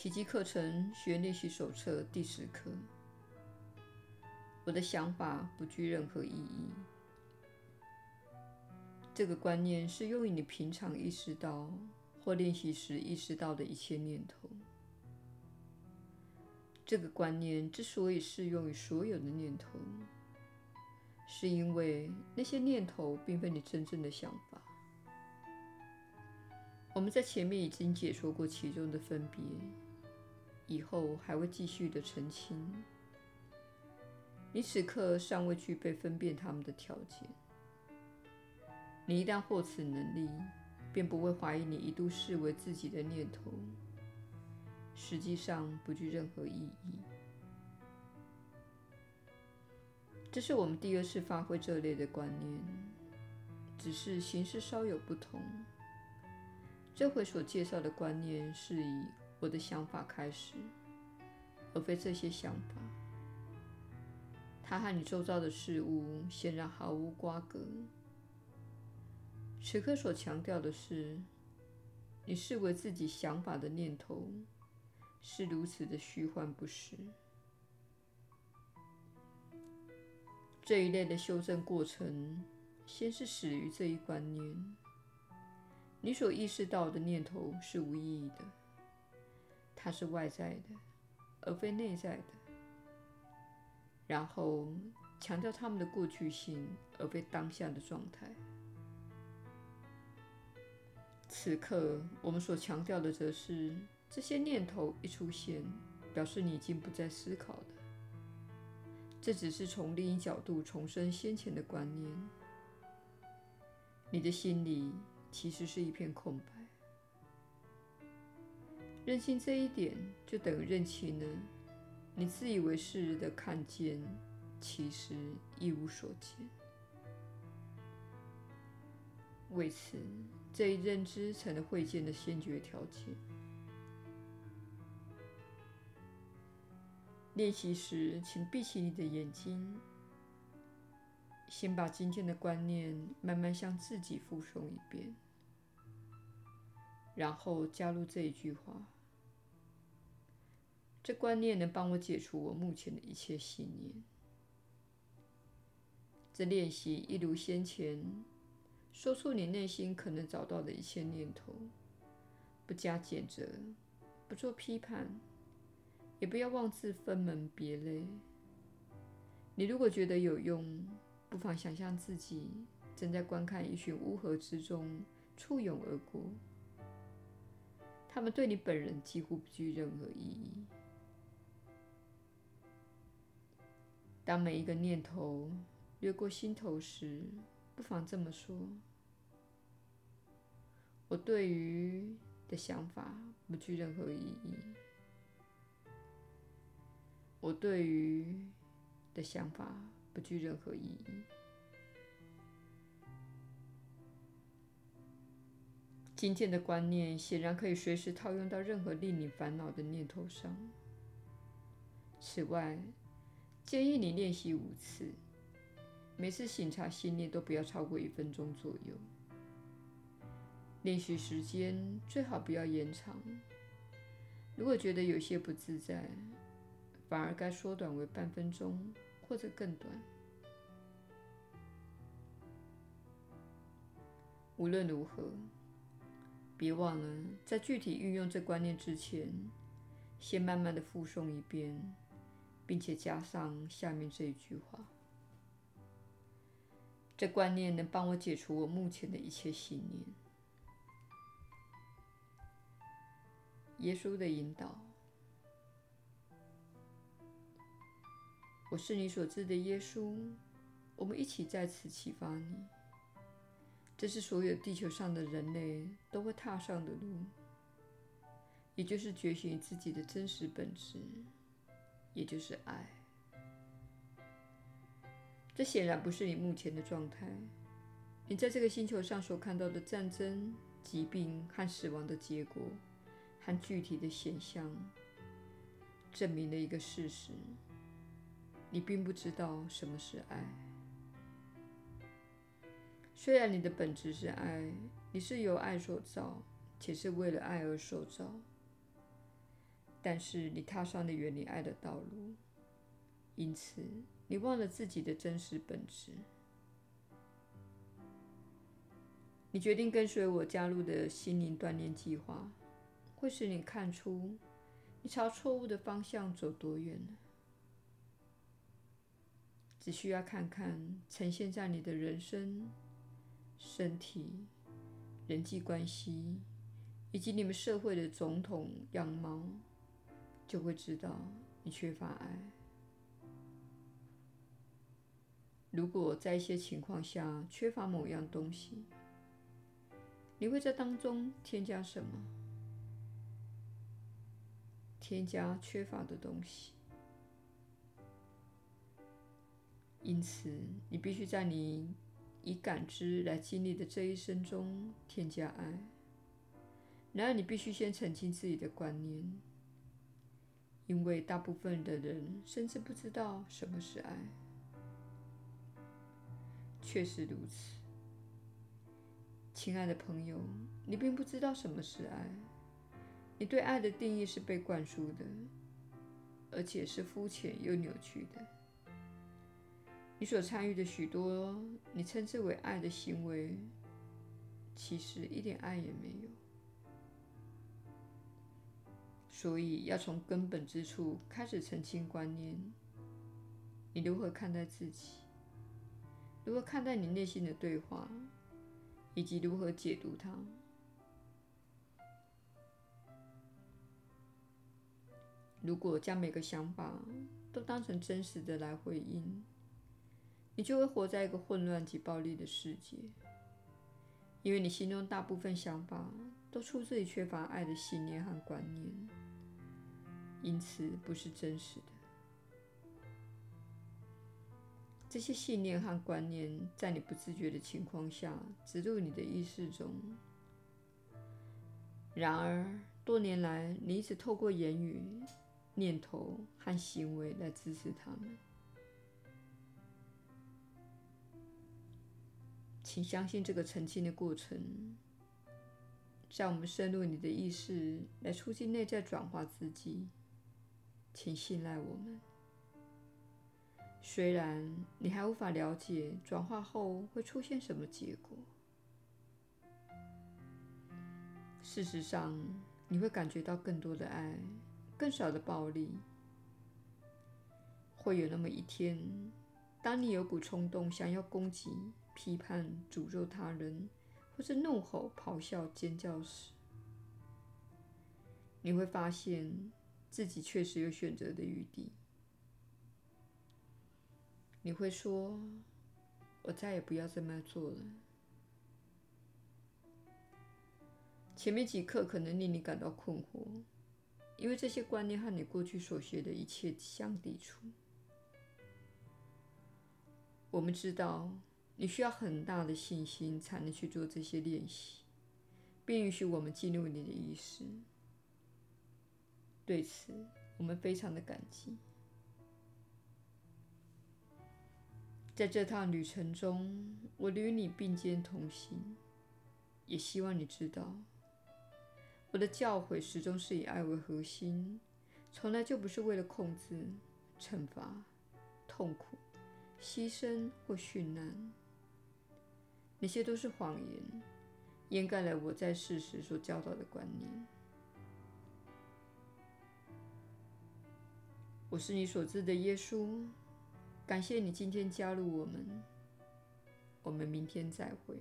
奇迹课程学练习手册第十课。我的想法不具任何意义。这个观念适用于你平常意识到或练习时意识到的一切念头。这个观念之所以适用于所有的念头，是因为那些念头并非你真正的想法。我们在前面已经解说过其中的分别，以后还会继续的澄清。你此刻尚未具备分辨他们的条件。你一旦获此能力，便不会怀疑你一度视为自己的念头，实际上不具任何意义。这是我们第二次发挥这类的观念，只是形式稍有不同。这回所介绍的观念是以我的想法开始，而非这些想法。它和你周遭的事物显然毫无瓜葛。此刻所强调的是，你视为自己想法的念头是如此的虚幻不实。这一类的修正过程，先是始于这一观念：你所意识到的念头是无意义的，它是外在的，而非内在的。然后强调他们的过去性，而非当下的状态。此刻，我们所强调的则是，这些念头一出现，表示你已经不再思考了。这只是从另一角度重申先前的观念。你的心里其实是一片空白。认清这一点，就等于认清了。你自以为是的看见，其实一无所见。为此，这一认知成了会见的先决条件。练习时，请闭起你的眼睛，先把今天的观念慢慢向自己复诵一遍，然后加入这一句话。这观念能帮我解除我目前的一切信念。这练习一如先前，说出你内心可能找到的一切念头，不加谴责，不做批判，也不要妄自分门别类。你如果觉得有用，不妨想象自己正在观看一群乌合之众簇拥而过，他们对你本人几乎不具任何意义。当每一个念头掠过心头时，不妨这么说：“我对于的想法不具任何意义。我对于的想法不具任何意义。”今天的观念显然可以随时套用到任何令你烦恼的念头上。此外，建议你练习五次，每次醒察心念都不要超过一分钟左右。练习时间最好不要延长。如果觉得有些不自在，反而该缩短为半分钟或者更短。无论如何，别忘了在具体运用这观念之前，先慢慢的复诵一遍。并且加上下面这一句话：这观念能帮我解除我目前的一切信念。耶稣的引导，我是你所知的耶稣。我们一起在此启发你。这是所有地球上的人类都会踏上的路，也就是觉醒自己的真实本质。也就是爱，这显然不是你目前的状态。你在这个星球上所看到的战争、疾病和死亡的结果，和具体的现象，证明了一个事实：你并不知道什么是爱。虽然你的本质是爱，你是由爱所造，且是为了爱而受造。但是你踏上了远离爱的道路，因此你忘了自己的真实本质。你决定跟随我加入的心灵锻炼计划，会使你看出你朝错误的方向走多远了。只需要看看呈现在你的人生、身体、人际关系以及你们社会的总统样貌，就会知道你缺乏爱。如果在一些情况下缺乏某样东西，你会在当中添加什么？添加缺乏的东西。因此，你必须在你以感知来经历的这一生中添加爱。然而，你必须先澄清自己的观念，因为大部分的人甚至不知道什么是爱。确实如此。亲爱的朋友，你并不知道什么是爱。你对爱的定义是被灌输的，而且是肤浅又扭曲的。你所参与的许多你称之为爱的行为，其实一点爱也没有。所以，要从根本之处开始澄清观念：你如何看待自己？如何看待你内心的对话？以及如何解读它。如果将每个想法都当成真实的来回应，你就会活在一个混乱及暴力的世界，因为你心中大部分想法都出自于缺乏爱的信念和观念，因此不是真实的。这些信念和观念在你不自觉的情况下植入你的意识中。然而，多年来你一直透过言语、念头和行为来支持他们。请相信这个澄清的过程，在我们深入你的意识来促进内在转化自己。请信赖我们。虽然你还无法了解转化后会出现什么结果，事实上，你会感觉到更多的爱，更少的暴力。会有那么一天，当你有股冲动想要攻击、批判、诅咒他人，或是怒吼、咆哮、尖叫时，你会发现自己确实有选择的余地。你会说：“我再也不要这么做了。”前面几刻可能令你感到困惑，因为这些观念和你过去所学的一切相抵触。我们知道你需要很大的信心才能去做这些练习，并允许我们进入你的意识。对此，我们非常的感激。在这趟旅程中，我与你并肩同行，也希望你知道，我的教诲始终是以爱为核心，从来就不是为了控制、惩罚、痛苦、牺牲或殉难。那些都是谎言，掩盖了我在世时所教导的观念。我是你所知的耶稣。感谢你今天加入我们，我们明天再会。